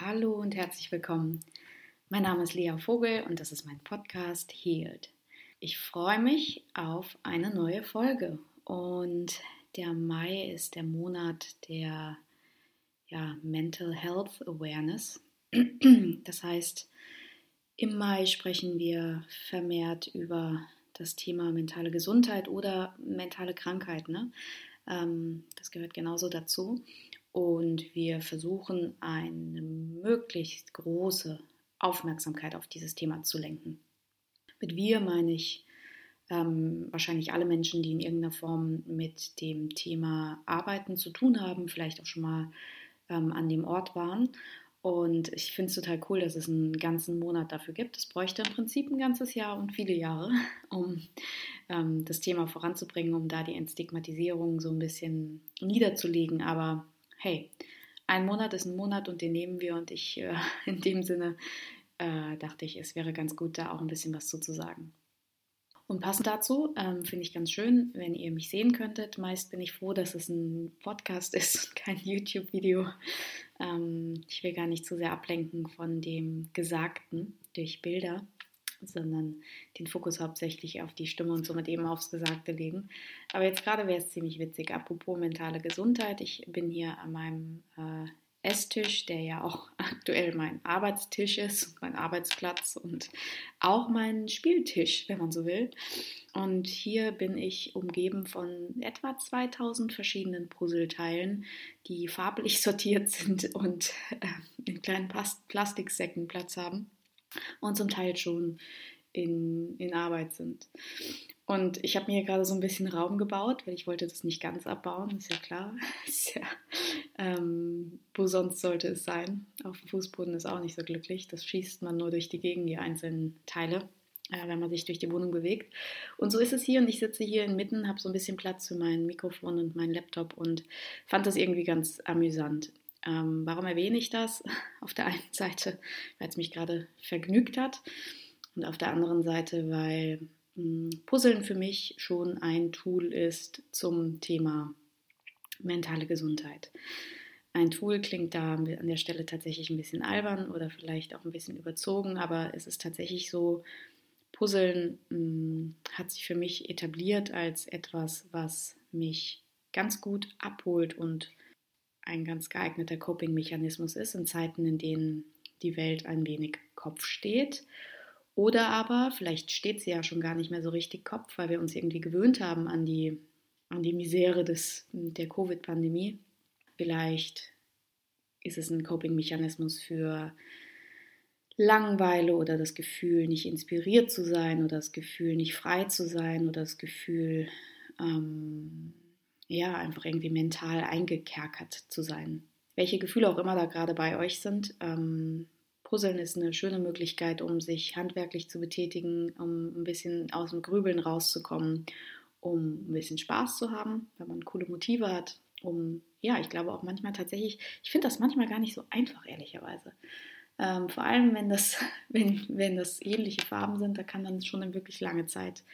Hallo und herzlich willkommen. Mein Name ist Lea Vogel und das ist mein Podcast Healed. Ich freue mich auf eine neue Folge und der Mai ist der Monat der ja, Mental Health Awareness. Das heißt, im Mai sprechen wir vermehrt über das Thema mentale Gesundheit oder mentale Krankheit. Ne? Ähm, das gehört genauso dazu. Und wir versuchen eine möglichst große Aufmerksamkeit auf dieses Thema zu lenken. Mit wir meine ich ähm, wahrscheinlich alle Menschen, die in irgendeiner Form mit dem Thema Arbeiten zu tun haben, vielleicht auch schon mal ähm, an dem Ort waren. Und ich finde es total cool, dass es einen ganzen Monat dafür gibt. Es bräuchte im Prinzip ein ganzes Jahr und viele Jahre, um ähm, das Thema voranzubringen, um da die Entstigmatisierung so ein bisschen niederzulegen. Aber hey, ein Monat ist ein Monat und den nehmen wir und ich äh, in dem Sinne äh, dachte ich, es wäre ganz gut, da auch ein bisschen was zu sagen. Und passend dazu ähm, finde ich ganz schön, wenn ihr mich sehen könntet. Meist bin ich froh, dass es ein Podcast ist und kein YouTube-Video. Ähm, ich will gar nicht zu sehr ablenken von dem Gesagten durch Bilder sondern den Fokus hauptsächlich auf die Stimme und somit eben aufs Gesagte legen. Aber jetzt gerade wäre es ziemlich witzig. Apropos mentale Gesundheit, ich bin hier an meinem äh, Esstisch, der ja auch aktuell mein Arbeitstisch ist, mein Arbeitsplatz und auch mein Spieltisch, wenn man so will. Und hier bin ich umgeben von etwa 2000 verschiedenen Puzzleteilen, die farblich sortiert sind und äh, in kleinen Plastiksäcken Platz haben und zum Teil schon in, in Arbeit sind. Und ich habe mir gerade so ein bisschen Raum gebaut, weil ich wollte das nicht ganz abbauen, ist ja klar. Ist ja, ähm, wo sonst sollte es sein? Auf dem Fußboden ist auch nicht so glücklich. Das schießt man nur durch die Gegend, die einzelnen Teile, äh, wenn man sich durch die Wohnung bewegt. Und so ist es hier und ich sitze hier inmitten, habe so ein bisschen Platz für mein Mikrofon und meinen Laptop und fand das irgendwie ganz amüsant. Ähm, warum erwähne ich das? Auf der einen Seite, weil es mich gerade vergnügt hat und auf der anderen Seite, weil mh, hm, Puzzeln für mich schon ein Tool ist zum Thema mentale Gesundheit. Ein Tool klingt da an der Stelle tatsächlich ein bisschen albern oder vielleicht auch ein bisschen überzogen, aber es ist tatsächlich so, Puzzeln mh, hm, hat sich für mich etabliert als etwas, was mich ganz gut abholt und ein ganz geeigneter Coping-Mechanismus ist in Zeiten, in denen die Welt ein wenig Kopf steht. Oder aber, vielleicht steht sie ja schon gar nicht mehr so richtig Kopf, weil wir uns irgendwie gewöhnt haben an die, an die Misere des, der Covid-Pandemie. Vielleicht ist es ein Coping-Mechanismus für Langeweile oder das Gefühl, nicht inspiriert zu sein oder das Gefühl, nicht frei zu sein oder das Gefühl, ähm, ja, einfach irgendwie mental eingekerkert zu sein. Welche Gefühle auch immer da gerade bei euch sind. Ähm, Puzzeln ist eine schöne Möglichkeit, um sich handwerklich zu betätigen, um ein bisschen aus dem Grübeln rauszukommen, um ein bisschen Spaß zu haben, wenn man coole Motive hat, um, ja, ich glaube auch manchmal tatsächlich, ich finde das manchmal gar nicht so einfach, ehrlicherweise. Ähm, vor allem, wenn das, wenn, wenn das ähnliche Farben sind, da kann man schon eine wirklich lange Zeit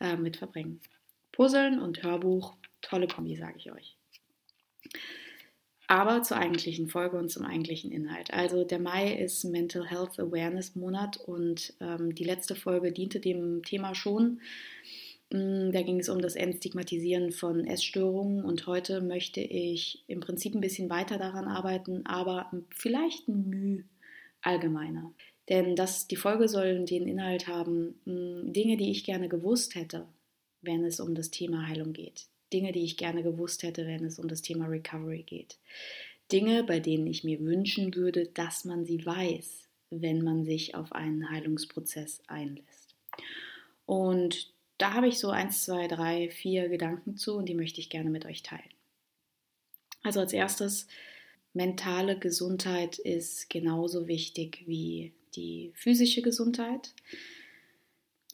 äh, mit verbringen. Puzzeln und Hörbuch Tolle Kombi, sage ich euch. Aber zur eigentlichen Folge und zum eigentlichen Inhalt. Also der Mai ist Mental Health Awareness Monat und ähm, die letzte Folge diente dem Thema schon. Mm, da ging es um das Entstigmatisieren von Essstörungen und heute möchte ich im Prinzip ein bisschen weiter daran arbeiten, aber vielleicht ein Mühe allgemeiner. Denn das, die Folge soll den Inhalt haben, mm, Dinge, die ich gerne gewusst hätte, wenn es um das Thema Heilung geht. Dinge, die ich gerne gewusst hätte, wenn es um das Thema Recovery geht. Dinge, bei denen ich mir wünschen würde, dass man sie weiß, wenn man sich auf einen Heilungsprozess einlässt. Und da habe ich so eins, zwei, drei, vier Gedanken zu und die möchte ich gerne mit euch teilen. Also als erstes, mentale Gesundheit ist genauso wichtig wie die physische Gesundheit.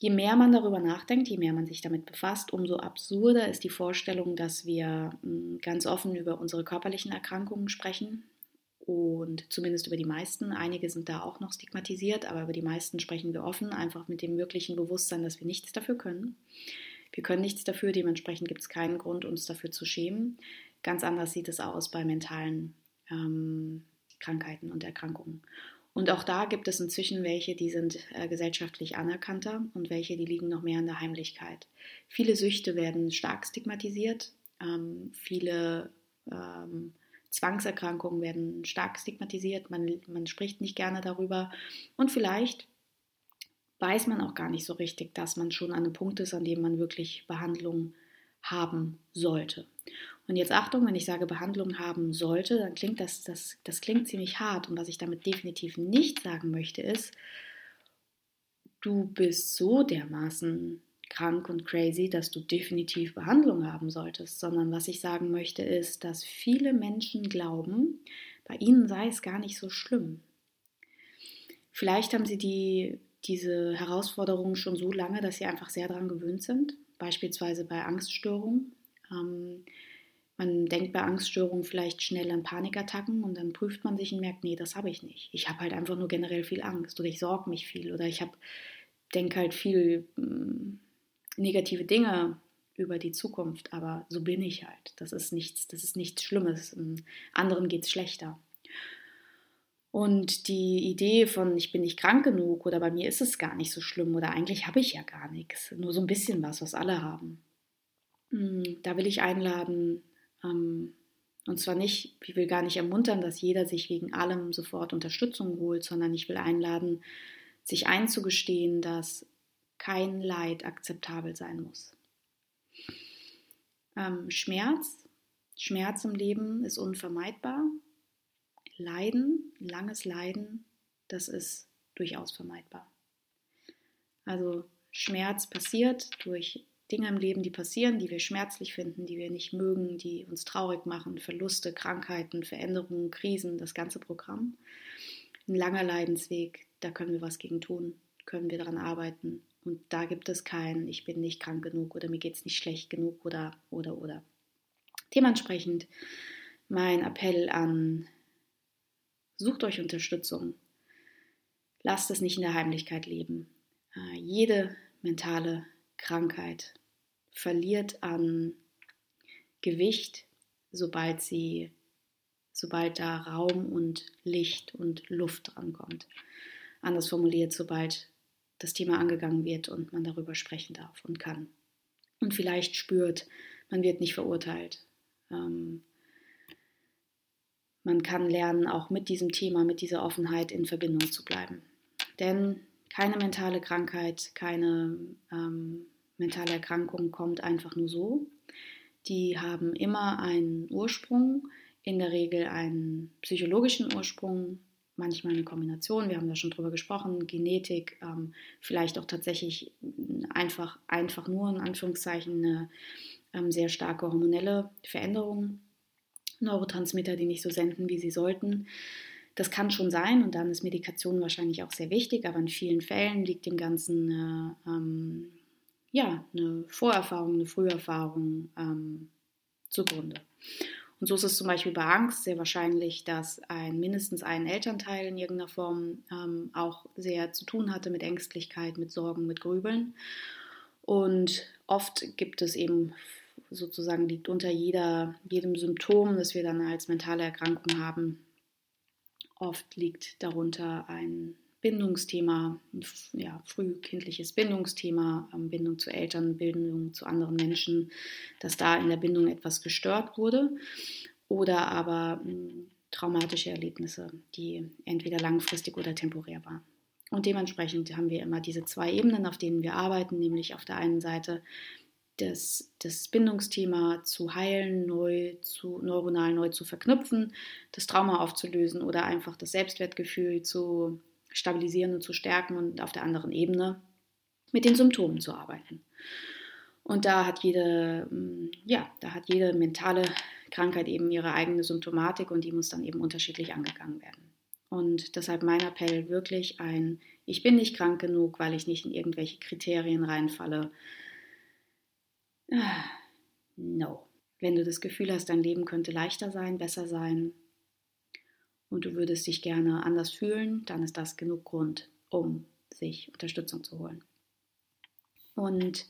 Je mehr man darüber nachdenkt, je mehr man sich damit befasst, umso absurder ist die Vorstellung, dass wir hm, ganz offen über unsere körperlichen Erkrankungen sprechen und zumindest über die meisten. Einige sind da auch noch stigmatisiert, aber über die meisten sprechen wir offen, einfach mit dem wirklichen Bewusstsein, dass wir nichts dafür können. Wir können nichts dafür, dementsprechend gibt es keinen Grund, uns dafür zu schämen. Ganz anders sieht es aus bei mentalen ähm, Krankheiten und Erkrankungen. Und auch da gibt es inzwischen welche, die sind äh, gesellschaftlich anerkannter und welche, die liegen noch mehr in der Heimlichkeit. Viele Süchte werden stark stigmatisiert, ähm, viele ähm, Zwangserkrankungen werden stark stigmatisiert, man, man spricht nicht gerne darüber und vielleicht weiß man auch gar nicht so richtig, dass man schon an einem Punkt ist, an dem man wirklich Behandlung haben sollte. Und jetzt Achtung, wenn ich sage Behandlung haben sollte, dann klingt das, das, das klingt ziemlich hart. Und was ich damit definitiv nicht sagen möchte, ist, du bist so dermaßen krank und crazy, dass du definitiv Behandlung haben solltest, sondern was ich sagen möchte ist, dass viele Menschen glauben, bei ihnen sei es gar nicht so schlimm. Vielleicht haben sie die, diese Herausforderungen schon so lange, dass sie einfach sehr daran gewöhnt sind, beispielsweise bei Angststörungen. Ähm, man denkt bei Angststörungen vielleicht schnell an Panikattacken und dann prüft man sich und merkt, nee, das habe ich nicht. Ich habe halt einfach nur generell viel Angst oder ich sorge mich viel oder ich denke halt viel mh, hm, negative Dinge über die Zukunft, aber so bin ich halt. Das ist nichts, das ist nichts Schlimmes. Anderen geht es schlechter. Und die Idee von, ich bin nicht krank genug oder bei mir ist es gar nicht so schlimm oder eigentlich habe ich ja gar nichts, nur so ein bisschen was, was alle haben. Hm, da will ich einladen, und zwar nicht, ich will gar nicht ermuntern, dass jeder sich wegen allem sofort Unterstützung holt, sondern ich will einladen, sich einzugestehen, dass kein Leid akzeptabel sein muss. Ähm, Schmerz, Schmerz im Leben ist unvermeidbar. Leiden, langes Leiden, das ist durchaus vermeidbar. Also Schmerz passiert durch Dinge im Leben, die passieren, die wir schmerzlich finden, die wir nicht mögen, die uns traurig machen, Verluste, Krankheiten, Veränderungen, Krisen, das ganze Programm. Ein langer Leidensweg, da können wir was gegen tun, können wir daran arbeiten. Und da gibt es kein, ich bin nicht krank genug oder mir geht es nicht schlecht genug oder, oder, oder. Dementsprechend mein Appell an, sucht euch Unterstützung. Lasst es nicht in der Heimlichkeit leben. Äh, jede mentale Krankheit verliert an Gewicht, sobald sie, sobald da Raum und Licht und Luft drankommt. Anders formuliert, sobald das Thema angegangen wird und man darüber sprechen darf und kann. Und vielleicht spürt, man wird nicht verurteilt. Ähm, man kann lernen, auch mit diesem Thema, mit dieser Offenheit in Verbindung zu bleiben. Denn keine mentale Krankheit, keine ähm, mentale Erkrankung kommt einfach nur so. Die haben immer einen Ursprung, in der Regel einen psychologischen Ursprung, manchmal eine Kombination, wir haben da schon drüber gesprochen, Genetik, ähm, vielleicht auch tatsächlich einfach, einfach nur in Anführungszeichen eine ähm, sehr starke hormonelle Veränderung, Neurotransmitter, die nicht so senden, wie sie sollten. Das kann schon sein und dann ist Medikation wahrscheinlich auch sehr wichtig, aber in vielen Fällen liegt dem Ganzen äh, ähm, ja, eine Vorerfahrung, eine Früherfahrung ähm, zugrunde. Und so ist es zum Beispiel bei Angst sehr wahrscheinlich, dass ein mindestens ein Elternteil in irgendeiner Form ähm, auch sehr zu tun hatte mit Ängstlichkeit, mit Sorgen, mit Grübeln. Und oft gibt es eben sozusagen liegt unter jeder, jedem Symptom, das wir dann als mentale Erkrankung haben, oft liegt darunter ein Bindungsthema, ja, frühkindliches Bindungsthema, ähm, Bindung zu Eltern, Bindung zu anderen Menschen, dass da in der Bindung etwas gestört wurde oder aber hm, traumatische Erlebnisse, die entweder langfristig oder temporär waren. Und dementsprechend haben wir immer diese zwei Ebenen, auf denen wir arbeiten, nämlich auf der einen Seite das, das Bindungsthema zu heilen, neu zu, neuronal neu zu verknüpfen, das Trauma aufzulösen oder einfach das Selbstwertgefühl zu stabilisieren und zu stärken und auf der anderen Ebene mit den Symptomen zu arbeiten. Und da hat jede, mm, ja, da hat jede mentale Krankheit eben ihre eigene Symptomatik und die muss dann eben unterschiedlich angegangen werden. Und deshalb mein Appell wirklich ein, ich bin nicht krank genug, weil ich nicht in irgendwelche Kriterien reinfalle. Ah, no. Wenn du das Gefühl hast, dein Leben könnte leichter sein, besser sein, und du würdest dich gerne anders fühlen, dann ist das genug Grund, um sich Unterstützung zu holen. Und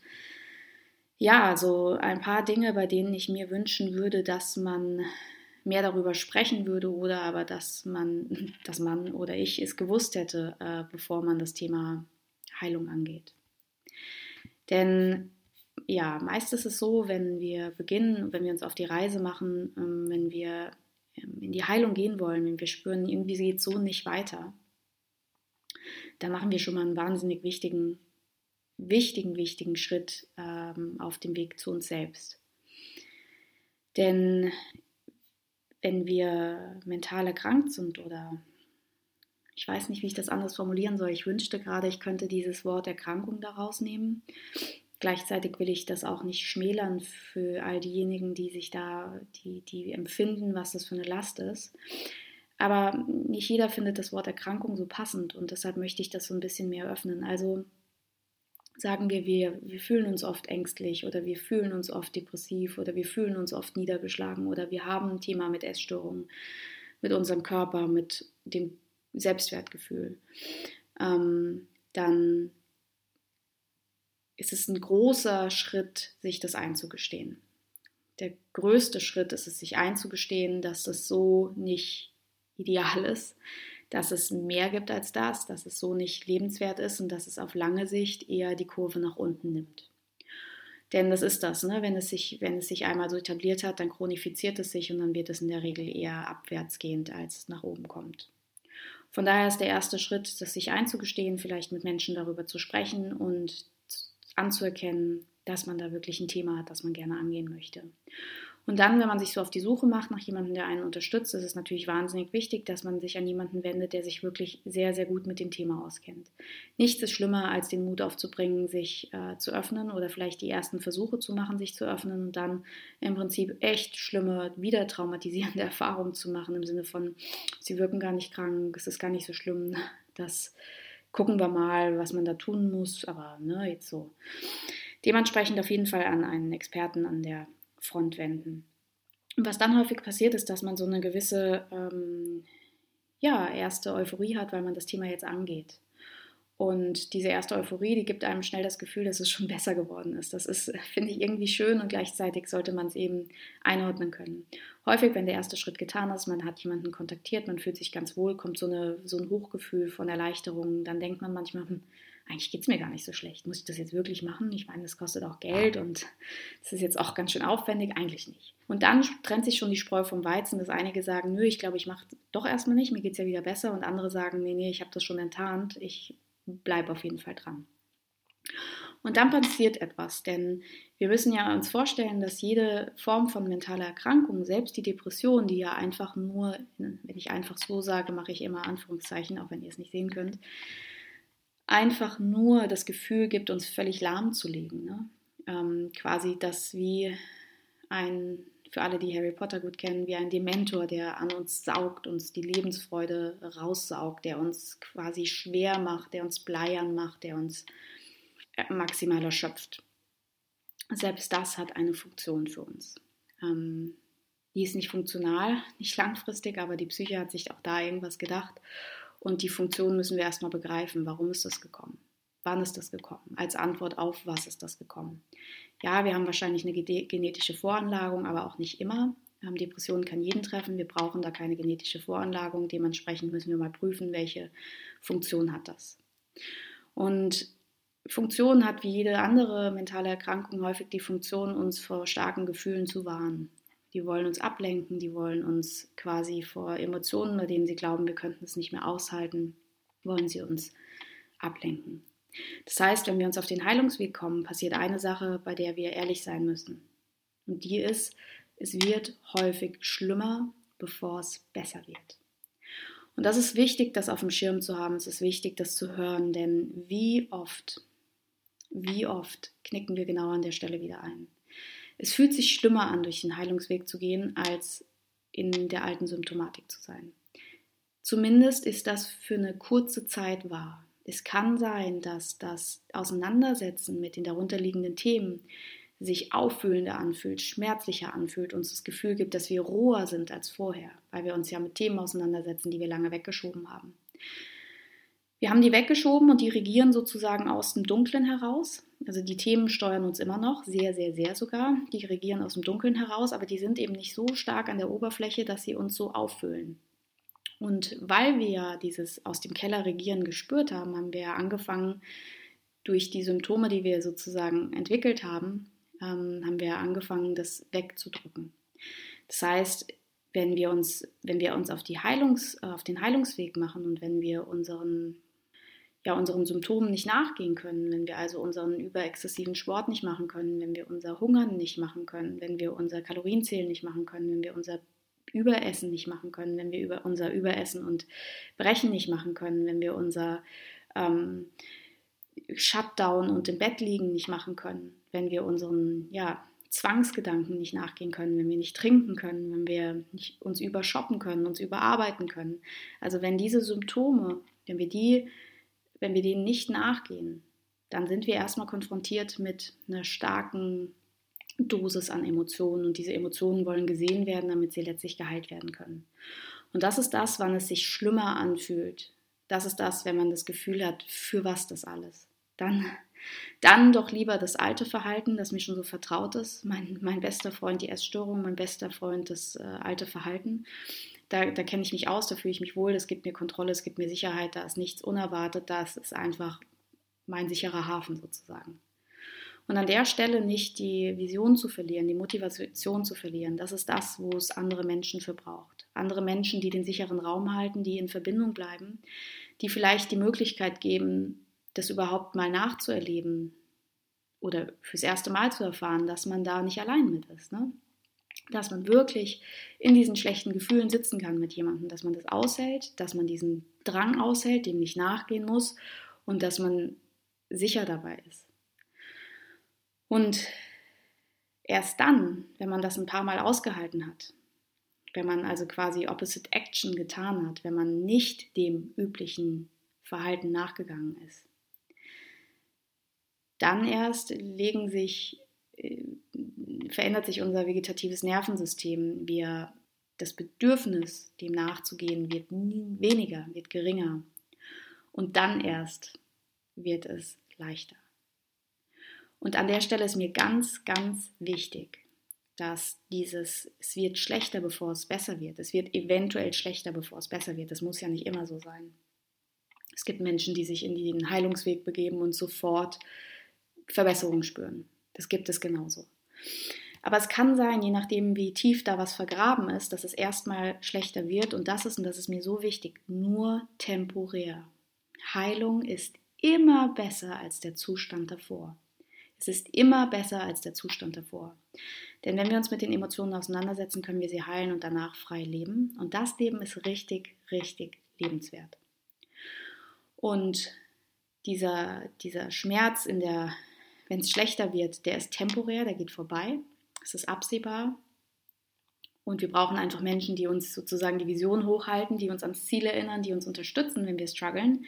ja, so ein paar Dinge, bei denen ich mir wünschen würde, dass man mehr darüber sprechen würde oder aber dass man, dass man oder ich es gewusst hätte, äh, bevor man das Thema Heilung angeht. Denn ja, meist ist es so, wenn wir beginnen, wenn wir uns auf die Reise machen, ähm, wenn wir in die Heilung gehen wollen, wenn wir spüren, irgendwie geht es so nicht weiter, dann machen wir schon mal einen wahnsinnig wichtigen, wichtigen, wichtigen Schritt ähm, auf dem Weg zu uns selbst. Denn wenn wir mental erkrankt sind oder ich weiß nicht, wie ich das anders formulieren soll. Ich wünschte gerade, ich könnte dieses Wort Erkrankung daraus nehmen. Gleichzeitig will ich das auch nicht schmälern für all diejenigen, die sich da, die, die empfinden, was das für eine Last ist. Aber nicht jeder findet das Wort Erkrankung so passend und deshalb möchte ich das so ein bisschen mehr öffnen. Also sagen wir, wir, wir fühlen uns oft ängstlich oder wir fühlen uns oft depressiv oder wir fühlen uns oft niedergeschlagen oder wir haben ein Thema mit Essstörungen, mit unserem Körper, mit dem Selbstwertgefühl. Ähm, dann ist es ein großer Schritt, sich das einzugestehen. Der größte Schritt ist es, sich einzugestehen, dass das so nicht ideal ist, dass es mehr gibt als das, dass es so nicht lebenswert ist und dass es auf lange Sicht eher die Kurve nach unten nimmt. Denn das ist das, ne? wenn, es sich, wenn es sich einmal so etabliert hat, dann chronifiziert es sich und dann wird es in der Regel eher abwärtsgehend, als es nach oben kommt. Von daher ist der erste Schritt, das sich einzugestehen, vielleicht mit Menschen darüber zu sprechen und anzuerkennen, dass man da wirklich ein Thema hat, das man gerne angehen möchte. Und dann, wenn man sich so auf die Suche macht nach jemandem, der einen unterstützt, ist es natürlich wahnsinnig wichtig, dass man sich an jemanden wendet, der sich wirklich sehr, sehr gut mit dem Thema auskennt. Nichts ist schlimmer, als den Mut aufzubringen, sich äh, zu öffnen oder vielleicht die ersten Versuche zu machen, sich zu öffnen und dann im Prinzip echt schlimme, wieder traumatisierende Erfahrungen zu machen, im Sinne von, sie wirken gar nicht krank, es ist gar nicht so schlimm, das gucken wir mal, was man da tun muss, aber ne, jetzt so. Dementsprechend auf jeden Fall an einen Experten an der Front wenden. Was dann häufig passiert, ist, dass man so eine gewisse ähm, ja, erste Euphorie hat, weil man das Thema jetzt angeht. Und diese erste Euphorie, die gibt einem schnell das Gefühl, dass es schon besser geworden ist. Das ist, finde ich, irgendwie schön und gleichzeitig sollte man es eben einordnen können. Häufig, wenn der erste Schritt getan ist, man hat jemanden kontaktiert, man fühlt sich ganz wohl, kommt so, eine, so ein Hochgefühl von Erleichterung, dann denkt man manchmal, hm, eigentlich geht es mir gar nicht so schlecht. Muss ich das jetzt wirklich machen? Ich meine, das kostet auch Geld und das ist jetzt auch ganz schön aufwendig. Eigentlich nicht. Und dann trennt sich schon die Spreu vom Weizen, dass einige sagen, nö, ich glaube, ich mache doch erstmal nicht, mir geht es ja wieder besser. Und andere sagen, nee, nee, ich habe das schon enttarnt, ich bleib auf jeden Fall dran. Und dann passiert etwas, denn wir müssen ja uns vorstellen, dass jede Form von mentaler Erkrankung, selbst die Depression, die ja einfach nur, wenn ich einfach so sage, mache ich immer Anführungszeichen, auch wenn ihr es nicht sehen könnt, einfach nur das Gefühl gibt, uns völlig lahmzulegen. Ne? Ähm, quasi das wie ein, für alle, die Harry Potter gut kennen, wie ein Dementor, der an uns saugt, uns die Lebensfreude raussaugt, der uns quasi schwer macht, der uns bleiern macht, der uns äh, maximal erschöpft. Selbst das hat eine Funktion für uns. Ähm, die ist nicht funktional, nicht langfristig, aber die Psyche hat sich auch da irgendwas gedacht. Und die Funktion müssen wir erstmal begreifen. Warum ist das gekommen? Wann ist das gekommen? Als Antwort auf was ist das gekommen? Ja, wir haben wahrscheinlich eine genetische Voranlagung, aber auch nicht immer. Ähm, Depressionen kann jeden treffen. Wir brauchen da keine genetische Voranlagung. Dementsprechend müssen wir mal prüfen, welche Funktion hat das. Und Funktion hat wie jede andere mentale Erkrankung häufig die Funktion, uns vor starken Gefühlen zu warnen. Die wollen uns ablenken, die wollen uns quasi vor Emotionen, bei denen sie glauben, wir könnten es nicht mehr aushalten, wollen sie uns ablenken. Das heißt, wenn wir uns auf den Heilungsweg kommen, passiert eine Sache, bei der wir ehrlich sein müssen. Und die ist, es wird häufig schlimmer, bevor es besser wird. Und das ist wichtig, das auf dem Schirm zu haben. Es ist wichtig, das zu hören, denn wie oft wie oft knicken wir genau an der Stelle wieder ein? Es fühlt sich schlimmer an, durch den Heilungsweg zu gehen, als in der alten Symptomatik zu sein. Zumindest ist das für eine kurze Zeit wahr. Es kann sein, dass das Auseinandersetzen mit den darunterliegenden Themen sich auffühlender anfühlt, schmerzlicher anfühlt, uns das Gefühl gibt, dass wir roher sind als vorher, weil wir uns ja mit Themen auseinandersetzen, die wir lange weggeschoben haben. Wir haben die weggeschoben und die regieren sozusagen aus dem Dunklen heraus. Also die Themen steuern uns immer noch, sehr, sehr, sehr sogar. Die regieren aus dem Dunkeln heraus, aber die sind eben nicht so stark an der Oberfläche, dass sie uns so auffüllen. Und weil wir ja dieses aus dem Keller regieren gespürt haben, haben wir ja angefangen, durch die Symptome, die wir sozusagen entwickelt haben, ähm, haben wir angefangen, das wegzudrücken. Das heißt, wenn wir uns, wenn wir uns auf, die Heilungs, auf den Heilungsweg machen und wenn wir unseren ja, unseren Symptomen nicht nachgehen können, wenn wir also unseren überexzessiven Sport nicht machen können, wenn wir unser Hungern nicht machen können, wenn wir unser Kalorienzählen nicht machen können, wenn wir unser Überessen nicht machen können, wenn wir über unser Überessen und Brechen nicht machen können, wenn wir unser ähm, Shutdown und im Bett liegen nicht machen können, wenn wir unseren ja, Zwangsgedanken nicht nachgehen können, wenn wir nicht trinken können, wenn wir nicht uns übershoppen können, uns überarbeiten können. Also wenn diese Symptome, wenn wir die wenn wir denen nicht nachgehen, dann sind wir erstmal konfrontiert mit einer starken Dosis an Emotionen und diese Emotionen wollen gesehen werden, damit sie letztlich geheilt werden können. Und das ist das, wann es sich schlimmer anfühlt. Das ist das, wenn man das Gefühl hat, für was das alles. Dann, dann doch lieber das alte Verhalten, das mir schon so vertraut ist. Mein, mein bester Freund die Essstörung, mein bester Freund das äh, alte Verhalten da, da kenne ich mich aus, da fühle ich mich wohl, es gibt mir Kontrolle, es gibt mir Sicherheit, da ist nichts unerwartet, das ist einfach mein sicherer Hafen sozusagen. Und an der Stelle nicht die Vision zu verlieren, die Motivation zu verlieren, das ist das, wo es andere Menschen für braucht. Andere Menschen, die den sicheren Raum halten, die in Verbindung bleiben, die vielleicht die Möglichkeit geben, das überhaupt mal nachzuerleben oder fürs erste Mal zu erfahren, dass man da nicht allein mit ist. Ne? dass man wirklich in diesen schlechten Gefühlen sitzen kann mit jemandem, dass man das aushält, dass man diesen Drang aushält, dem nicht nachgehen muss und dass man sicher dabei ist. Und erst dann, wenn man das ein paar Mal ausgehalten hat, wenn man also quasi Opposite Action getan hat, wenn man nicht dem üblichen Verhalten nachgegangen ist, dann erst legen sich äh, verändert sich unser vegetatives Nervensystem. Wir, das Bedürfnis, dem nachzugehen, wird weniger, wird geringer. Und dann erst wird es leichter. Und an der Stelle ist mir ganz, ganz wichtig, dass dieses, es wird schlechter, bevor es besser wird. Es wird eventuell schlechter, bevor es besser wird. Das muss ja nicht immer so sein. Es gibt Menschen, die sich in den Heilungsweg begeben und sofort Verbesserungen spüren. Das gibt es genauso. Aber es kann sein, je nachdem, wie tief da was vergraben ist, dass es erstmal schlechter wird. Und das ist, und das ist mir so wichtig, nur temporär. Heilung ist immer besser als der Zustand davor. Es ist immer besser als der Zustand davor. Denn wenn wir uns mit den Emotionen auseinandersetzen, können wir sie heilen und danach frei leben. Und das Leben ist richtig, richtig lebenswert. Und dieser, dieser Schmerz wenn es schlechter wird, der ist temporär, der geht vorbei. Es ist absehbar. Und wir brauchen einfach Menschen, die uns sozusagen die Vision hochhalten, die uns ans Ziel erinnern, die uns unterstützen, wenn wir strugglen.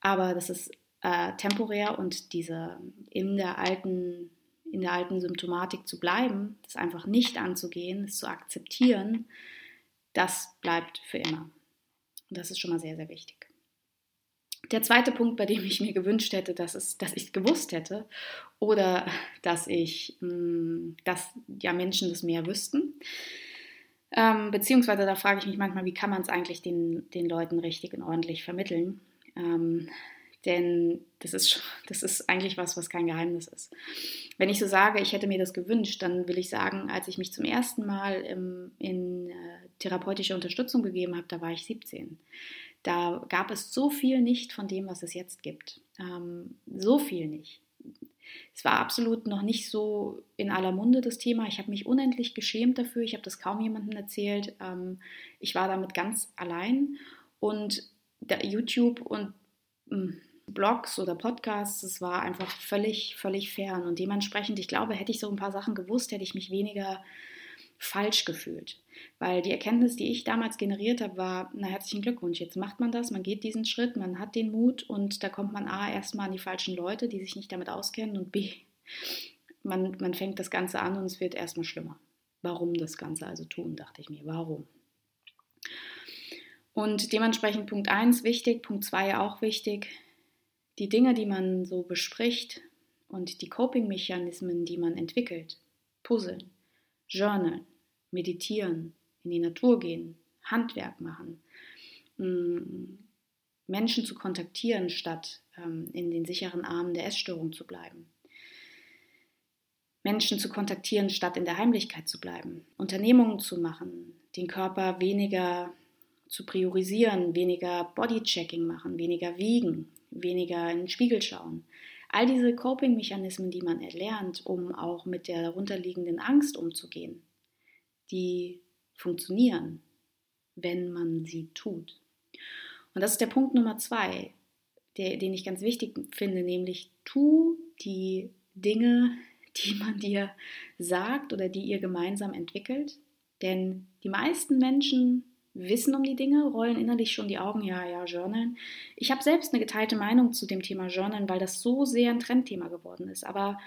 Aber das ist äh, temporär und diese in der alten in der alten Symptomatik zu bleiben, das einfach nicht anzugehen, es zu akzeptieren, das bleibt für immer. Und das ist schon mal sehr, sehr wichtig. Der zweite Punkt, bei dem ich mir gewünscht hätte, dass, es, dass ich es gewusst hätte oder dass ich, hm, dass ja Menschen das mehr wüssten. Ähm, beziehungsweise da frage ich mich manchmal, wie kann man es eigentlich den, den Leuten richtig und ordentlich vermitteln? Ähm, denn das ist, das ist eigentlich was, was kein Geheimnis ist. Wenn ich so sage, ich hätte mir das gewünscht, dann will ich sagen, als ich mich zum ersten Mal im, in äh, therapeutische Unterstützung gegeben habe, da war ich 17. Da gab es so viel nicht von dem, was es jetzt gibt. Ähm, so viel nicht. Es war absolut noch nicht so in aller Munde das Thema. Ich habe mich unendlich geschämt dafür. Ich habe das kaum jemandem erzählt. Ähm, ich war damit ganz allein. Und YouTube und ähm, Blogs oder Podcasts, es war einfach völlig, völlig fern. Und dementsprechend, ich glaube, hätte ich so ein paar Sachen gewusst, hätte ich mich weniger falsch gefühlt. Weil die Erkenntnis, die ich damals generiert habe, war, na herzlichen Glückwunsch, jetzt macht man das, man geht diesen Schritt, man hat den Mut und da kommt man A erstmal an die falschen Leute, die sich nicht damit auskennen und B, man, man fängt das Ganze an und es wird erstmal schlimmer. Warum das Ganze also tun, dachte ich mir, warum? Und dementsprechend Punkt 1 wichtig, Punkt 2 auch wichtig. Die Dinge, die man so bespricht und die Coping-Mechanismen, die man entwickelt, puzzeln, journalen, meditieren, in die Natur gehen, Handwerk machen, mm, Menschen zu kontaktieren, statt ähm, in den sicheren Armen der Essstörung zu bleiben. Menschen zu kontaktieren, statt in der Heimlichkeit zu bleiben. Unternehmungen zu machen, den Körper weniger zu priorisieren, weniger Bodychecking machen, weniger wiegen, weniger in den Spiegel schauen. All diese Coping-Mechanismen, die man erlernt, um auch mit der darunterliegenden Angst umzugehen, die funktionieren, wenn man sie tut. Und das ist der Punkt Nummer zwei, der, den ich ganz wichtig finde, nämlich tu die Dinge, die man dir sagt oder die ihr gemeinsam entwickelt. Denn die meisten Menschen wissen um die Dinge, rollen innerlich schon die Augen, ja, ja, Journalen. Ich habe selbst eine geteilte Meinung zu dem Thema Journalen, weil das so sehr ein Trendthema geworden ist. Aber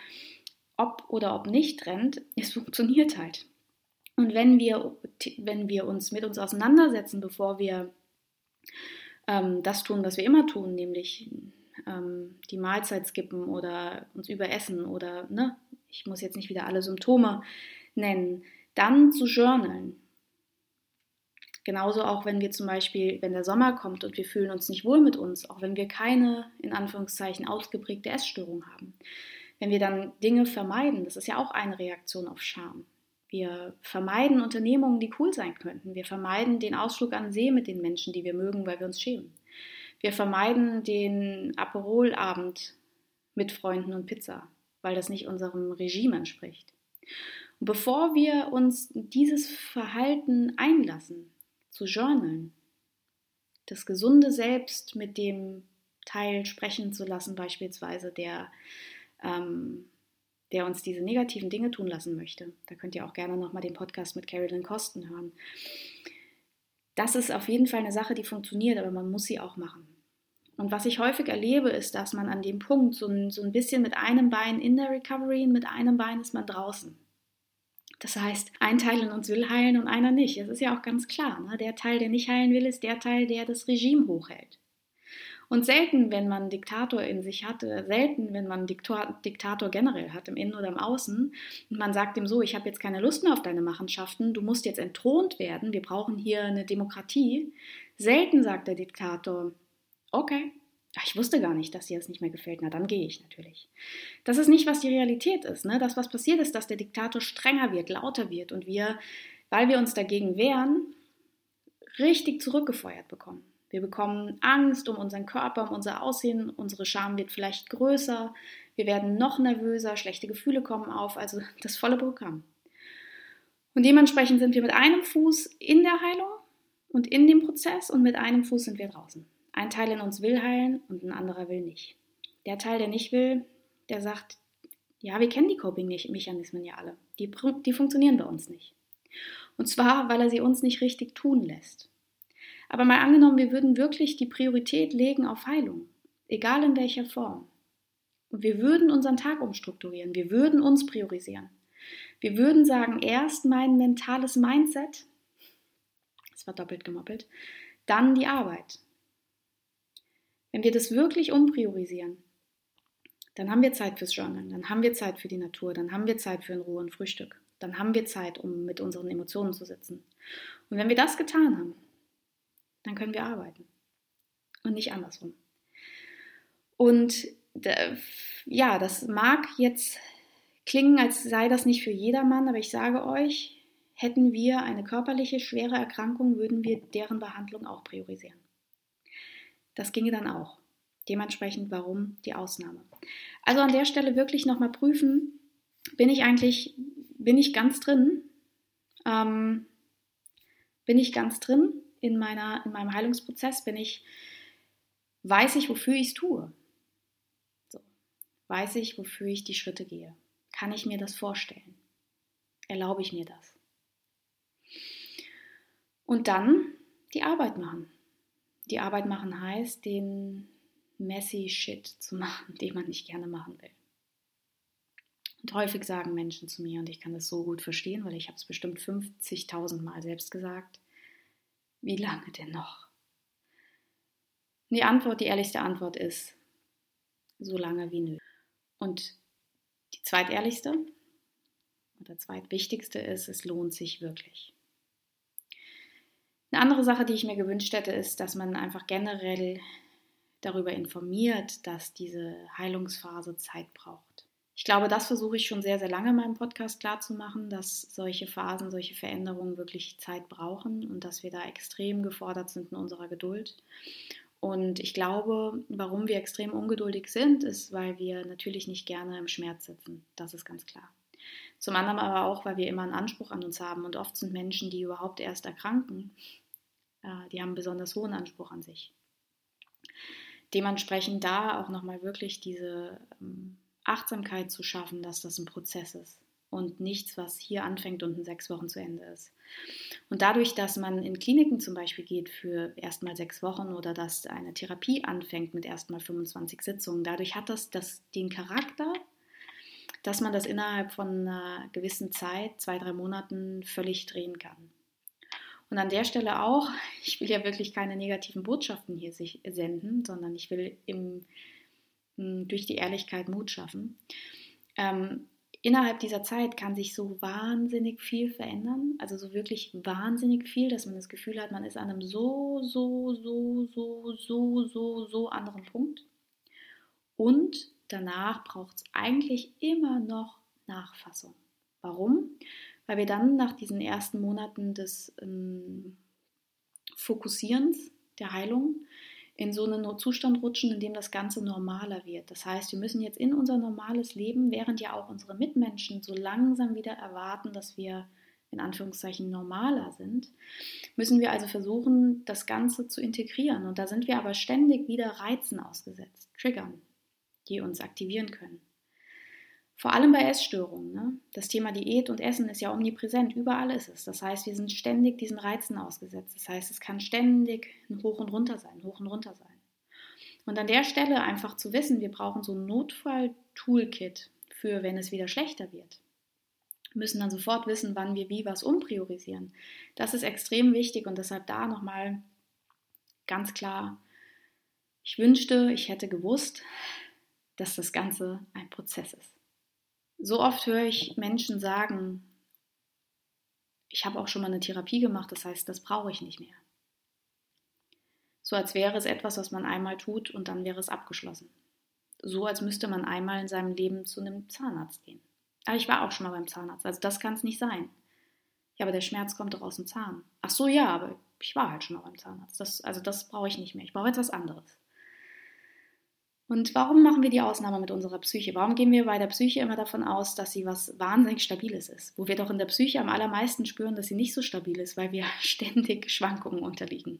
ob oder ob nicht Trend, es funktioniert halt. Und wenn wir, wenn wir uns mit uns auseinandersetzen, bevor wir ähm, das tun, was wir immer tun, nämlich ähm, die Mahlzeit skippen oder uns überessen oder, ne, ich muss jetzt nicht wieder alle Symptome nennen, dann zu journalen, Genauso auch, wenn wir zum Beispiel, wenn der Sommer kommt und wir fühlen uns nicht wohl mit uns, auch wenn wir keine, in Anführungszeichen, ausgeprägte Essstörung haben. Wenn wir dann Dinge vermeiden, das ist ja auch eine Reaktion auf Scham. Wir vermeiden Unternehmungen, die cool sein könnten. Wir vermeiden den Ausflug an See mit den Menschen, die wir mögen, weil wir uns schämen. Wir vermeiden den Aperolabend mit Freunden und Pizza, weil das nicht unserem Regime entspricht. Und bevor wir uns dieses Verhalten einlassen, zu journalen. Das gesunde Selbst mit dem Teil sprechen zu lassen, beispielsweise, der, ähm, der uns diese negativen Dinge tun lassen möchte. Da könnt ihr auch gerne nochmal den Podcast mit Carolyn Kosten hören. Das ist auf jeden Fall eine Sache, die funktioniert, aber man muss sie auch machen. Und was ich häufig erlebe, ist, dass man an dem Punkt so ein, so ein bisschen mit einem Bein in der Recovery und mit einem Bein ist man draußen. Das heißt, ein Teil in uns will heilen und einer nicht. Das ist ja auch ganz klar. Ne? Der Teil, der nicht heilen will, ist der Teil, der das Regime hochhält. Und selten, wenn man Diktator in sich hat, selten, wenn man Diktor, Diktator generell hat, im Innen oder im Außen, und man sagt ihm so, ich habe jetzt keine Lust mehr auf deine Machenschaften, du musst jetzt entthront werden, wir brauchen hier eine Demokratie. Selten sagt der Diktator, okay, ich wusste gar nicht, dass dir das nicht mehr gefällt. Na, dann gehe ich natürlich. Das ist nicht, was die Realität ist. Ne? Das, was passiert ist, dass der Diktator strenger wird, lauter wird und wir, weil wir uns dagegen wehren, richtig zurückgefeuert bekommen. Wir bekommen Angst um unseren Körper, um unser Aussehen, unsere Scham wird vielleicht größer, wir werden noch nervöser, schlechte Gefühle kommen auf, also das volle Programm. Und dementsprechend sind wir mit einem Fuß in der Heilung und in dem Prozess und mit einem Fuß sind wir draußen. Ein Teil in uns will heilen und ein anderer will nicht. Der Teil, der nicht will, der sagt, ja, wir kennen die Coping-Mechanismen ja alle. Die, die funktionieren bei uns nicht. Und zwar, weil er sie uns nicht richtig tun lässt. Aber mal angenommen, wir würden wirklich die Priorität legen auf Heilung, egal in welcher Form. Und wir würden unseren Tag umstrukturieren, wir würden uns priorisieren. Wir würden sagen, erst mein mentales Mindset, das war doppelt gemoppelt, dann die Arbeit, wenn wir das wirklich umpriorisieren, dann haben wir Zeit fürs Journalen, dann haben wir Zeit für die Natur, dann haben wir Zeit für ein Ruhe und Frühstück, dann haben wir Zeit, um mit unseren Emotionen zu sitzen. Und wenn wir das getan haben, dann können wir arbeiten und nicht andersrum. Und ja, das mag jetzt klingen, als sei das nicht für jedermann, aber ich sage euch, hätten wir eine körperliche schwere Erkrankung, würden wir deren Behandlung auch priorisieren. Das ginge dann auch. Dementsprechend, warum die Ausnahme? Also an der Stelle wirklich nochmal prüfen, bin ich eigentlich, bin ich ganz drin? Ähm, bin ich ganz drin in, meiner, in meinem Heilungsprozess? Bin ich, weiß ich, wofür ich es tue? So. Weiß ich, wofür ich die Schritte gehe? Kann ich mir das vorstellen? Erlaube ich mir das? Und dann die Arbeit machen die Arbeit machen heißt, den messy Shit zu machen, den man nicht gerne machen will. Und häufig sagen Menschen zu mir, und ich kann das so gut verstehen, weil ich habe es bestimmt 50.000 Mal selbst gesagt, wie lange denn noch? Die Antwort, die ehrlichste Antwort ist, so lange wie nötig. Und die zweitehrlichste oder zweitwichtigste ist, es lohnt sich wirklich. Eine andere Sache, die ich mir gewünscht hätte, ist, dass man einfach generell darüber informiert, dass diese Heilungsphase Zeit braucht. Ich glaube, das versuche ich schon sehr, sehr lange in meinem Podcast klarzumachen, dass solche Phasen, solche Veränderungen wirklich Zeit brauchen und dass wir da extrem gefordert sind in unserer Geduld. Und ich glaube, warum wir extrem ungeduldig sind, ist, weil wir natürlich nicht gerne im Schmerz sitzen. Das ist ganz klar. Zum anderen aber auch, weil wir immer einen Anspruch an uns haben. Und oft sind Menschen, die überhaupt erst erkranken, äh, die haben einen besonders hohen Anspruch an sich. Dementsprechend da auch nochmal wirklich diese ähm, Achtsamkeit zu schaffen, dass das ein Prozess ist und nichts, was hier anfängt und in sechs Wochen zu Ende ist. Und dadurch, dass man in Kliniken zum Beispiel geht für erstmal sechs Wochen oder dass eine Therapie anfängt mit erstmal 25 Sitzungen, dadurch hat das, das den Charakter, dass man das innerhalb von einer gewissen Zeit, zwei, drei Monaten, völlig drehen kann. Und an der Stelle auch, ich will ja wirklich keine negativen Botschaften hier sich senden, sondern ich will im, durch die Ehrlichkeit Mut schaffen. Ähm, innerhalb dieser Zeit kann sich so wahnsinnig viel verändern, also so wirklich wahnsinnig viel, dass man das Gefühl hat, man ist an einem so, so, so, so, so, so, so anderen Punkt. Und danach braucht es eigentlich immer noch Nachfassung. Warum? Weil wir dann nach diesen ersten Monaten des ähm, Fokussierens der Heilung in so einen Zustand rutschen, in dem das Ganze normaler wird. Das heißt, wir müssen jetzt in unser normales Leben, während ja auch unsere Mitmenschen so langsam wieder erwarten, dass wir in Anführungszeichen normaler sind, müssen wir also versuchen, das Ganze zu integrieren. Und da sind wir aber ständig wieder Reizen ausgesetzt, Triggern, die uns aktivieren können. Vor allem bei Essstörungen. Ne? Das Thema Diät und Essen ist ja omnipräsent, überall ist es. Das heißt, wir sind ständig diesen Reizen ausgesetzt. Das heißt, es kann ständig ein Hoch und runter sein, hoch und runter sein. Und an der Stelle einfach zu wissen, wir brauchen so ein Notfall-Toolkit für, wenn es wieder schlechter wird. Wir müssen dann sofort wissen, wann wir wie was umpriorisieren. Das ist extrem wichtig und deshalb da nochmal ganz klar, ich wünschte, ich hätte gewusst, dass das Ganze ein Prozess ist. So oft höre ich Menschen sagen, ich habe auch schon mal eine Therapie gemacht, das heißt, das brauche ich nicht mehr. So als wäre es etwas, was man einmal tut und dann wäre es abgeschlossen. So als müsste man einmal in seinem Leben zu einem Zahnarzt gehen. Aber ich war auch schon mal beim Zahnarzt, also das kann es nicht sein. Ja, aber der Schmerz kommt doch aus dem Zahn. Ach so, ja, aber ich war halt schon mal beim Zahnarzt. Das, also das brauche ich nicht mehr. Ich brauche etwas anderes. Und warum machen wir die Ausnahme mit unserer Psyche? Warum gehen wir bei der Psyche immer davon aus, dass sie was wahnsinnig Stabiles ist? Wo wir doch in der Psyche am allermeisten spüren, dass sie nicht so stabil ist, weil wir ständig Schwankungen unterliegen.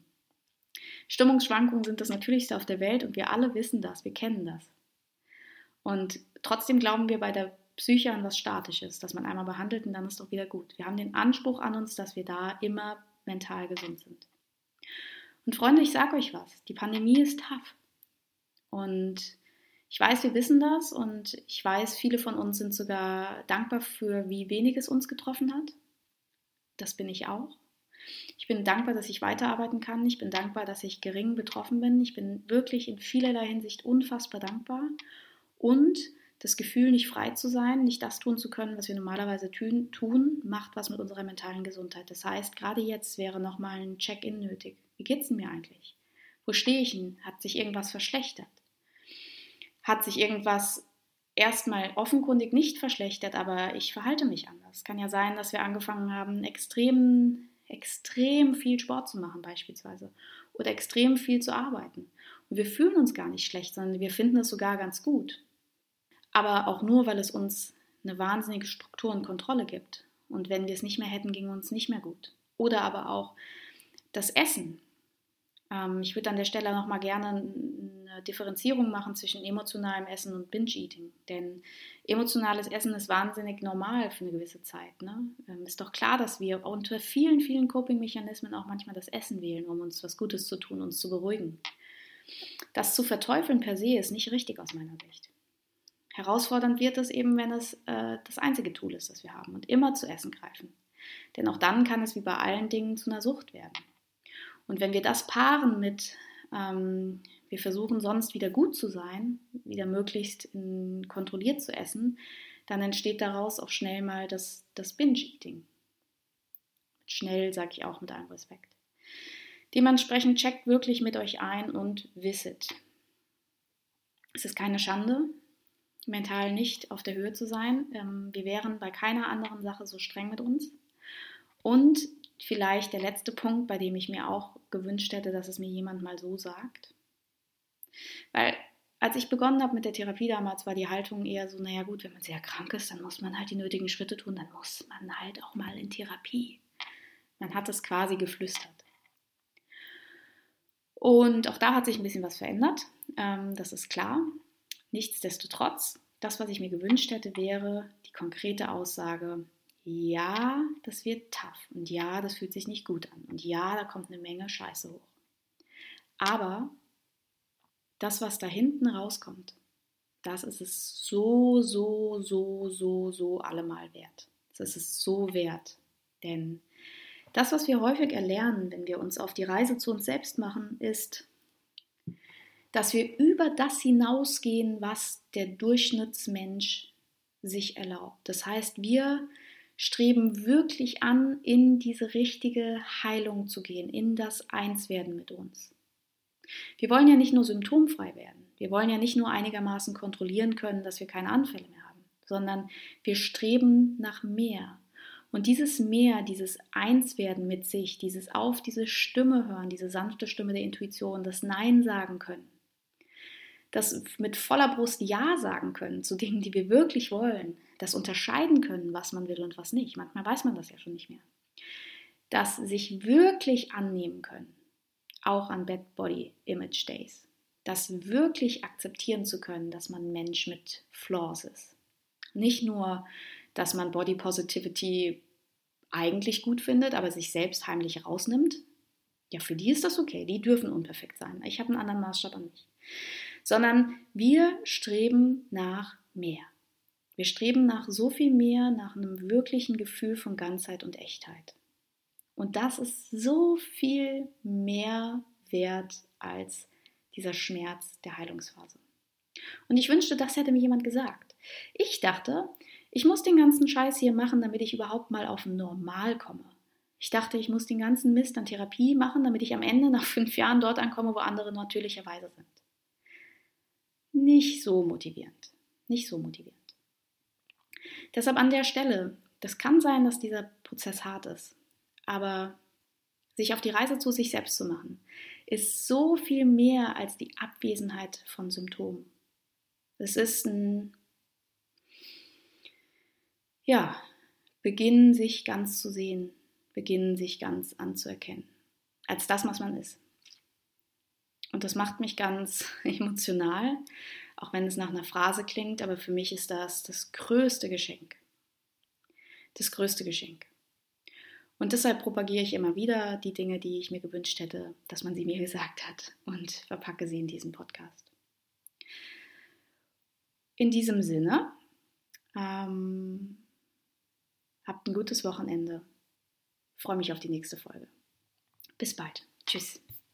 Stimmungsschwankungen sind das Natürlichste auf der Welt und wir alle wissen das, wir kennen das. Und trotzdem glauben wir bei der Psyche an was Statisches, dass man einmal behandelt und dann ist doch wieder gut. Wir haben den Anspruch an uns, dass wir da immer mental gesund sind. Und Freunde, ich sage euch was, die Pandemie ist tough. Und ich weiß, wir wissen das und ich weiß, viele von uns sind sogar dankbar für, wie wenig es uns getroffen hat. Das bin ich auch. Ich bin dankbar, dass ich weiterarbeiten kann. Ich bin dankbar, dass ich gering betroffen bin. Ich bin wirklich in vielerlei Hinsicht unfassbar dankbar. Und das Gefühl, nicht frei zu sein, nicht das tun zu können, was wir normalerweise tun, macht was mit unserer mentalen Gesundheit. Das heißt, gerade jetzt wäre nochmal ein Check-in nötig. Wie geht es mir eigentlich? Wo stehe ich denn? Hat sich irgendwas verschlechtert? Hat sich irgendwas erstmal offenkundig nicht verschlechtert, aber ich verhalte mich anders. Kann ja sein, dass wir angefangen haben, extrem, extrem viel Sport zu machen beispielsweise oder extrem viel zu arbeiten. Und wir fühlen uns gar nicht schlecht, sondern wir finden es sogar ganz gut. Aber auch nur, weil es uns eine wahnsinnige Struktur und Kontrolle gibt. Und wenn wir es nicht mehr hätten, ging uns nicht mehr gut. Oder aber auch das Essen. Ähm, ich würde an der Stelle nochmal gerne eine Differenzierung machen zwischen emotionalem Essen und Binge-Eating. Denn emotionales Essen ist wahnsinnig normal für eine gewisse Zeit. Ne? Ähm, ist doch klar, dass wir unter vielen, vielen Coping-Mechanismen auch manchmal das Essen wählen, um uns was Gutes zu tun, uns zu beruhigen. Das zu verteufeln per se ist nicht richtig aus meiner Sicht. Herausfordernd wird es eben, wenn es äh, das einzige Tool ist, das wir haben und immer zu essen greifen. Denn auch dann kann es wie bei allen Dingen zu einer Sucht werden. Und wenn wir das paaren mit, ähm, wir versuchen sonst wieder gut zu sein, wieder möglichst in, kontrolliert zu essen, dann entsteht daraus auch schnell mal das, das Binge-Eating. Schnell sage ich auch mit allem Respekt. Dementsprechend checkt wirklich mit euch ein und wisset. Es ist keine Schande, mental nicht auf der Höhe zu sein. Ähm, wir wären bei keiner anderen Sache so streng mit uns. Und vielleicht der letzte Punkt, bei dem ich mir auch gewünscht hätte, dass es mir jemand mal so sagt. Weil als ich begonnen habe mit der Therapie damals, war die Haltung eher so, naja gut, wenn man sehr krank ist, dann muss man halt die nötigen Schritte tun, dann muss man halt auch mal in Therapie. Man hat es quasi geflüstert. Und auch da hat sich ein bisschen was verändert, ähm, das ist klar. Nichtsdestotrotz, das, was ich mir gewünscht hätte, wäre die konkrete Aussage, ja, das wird tough und ja, das fühlt sich nicht gut an und ja, da kommt eine Menge Scheiße hoch. Aber das, was da hinten rauskommt, das ist es so, so, so, so, so allemal wert. Das ist es so wert. Denn das, was wir häufig erlernen, wenn wir uns auf die Reise zu uns selbst machen, ist, dass wir über das hinausgehen, was der Durchschnittsmensch sich erlaubt. Das heißt, wir streben wirklich an, in diese richtige Heilung zu gehen, in das Einswerden mit uns. Wir wollen ja nicht nur symptomfrei werden. Wir wollen ja nicht nur einigermaßen kontrollieren können, dass wir keine Anfälle mehr haben, sondern wir streben nach mehr. Und dieses Mehr, dieses Einswerden mit sich, dieses auf diese Stimme hören, diese sanfte Stimme der Intuition, das Nein sagen können, das mit voller Brust Ja sagen können zu Dingen, die wir wirklich wollen, das unterscheiden können, was man will und was nicht. Manchmal weiß man das ja schon nicht mehr. Das sich wirklich annehmen können, auch an Bad Body Image Days. Das wirklich akzeptieren zu können, dass man Mensch mit Flaws ist. Nicht nur, dass man Body Positivity eigentlich gut findet, aber sich selbst heimlich rausnimmt. Ja, für die ist das okay. Die dürfen unperfekt sein. Ich habe einen anderen Maßstab an mich. Sondern wir streben nach mehr. Wir streben nach so viel mehr, nach einem wirklichen Gefühl von Ganzheit und Echtheit. Und das ist so viel mehr wert als dieser Schmerz der Heilungsphase. Und ich wünschte, das hätte mir jemand gesagt. Ich dachte, ich muss den ganzen Scheiß hier machen, damit ich überhaupt mal auf Normal komme. Ich dachte, ich muss den ganzen Mist an Therapie machen, damit ich am Ende nach fünf Jahren dort ankomme, wo andere natürlicherweise sind. Nicht so motivierend. Nicht so motivierend. Deshalb an der Stelle, das kann sein, dass dieser Prozess hart ist, aber sich auf die Reise zu sich selbst zu machen, ist so viel mehr als die Abwesenheit von Symptomen. Es ist ein, ja, beginnen sich ganz zu sehen, beginnen sich ganz anzuerkennen, als das, was man ist. Und das macht mich ganz emotional, auch wenn es nach einer Phrase klingt, aber für mich ist das das größte Geschenk. Das größte Geschenk. Und deshalb propagiere ich immer wieder die Dinge, die ich mir gewünscht hätte, dass man sie mir gesagt hat und verpacke sie in diesen Podcast. In diesem Sinne, ähm, habt ein gutes Wochenende. Freue mich auf die nächste Folge. Bis bald. Tschüss.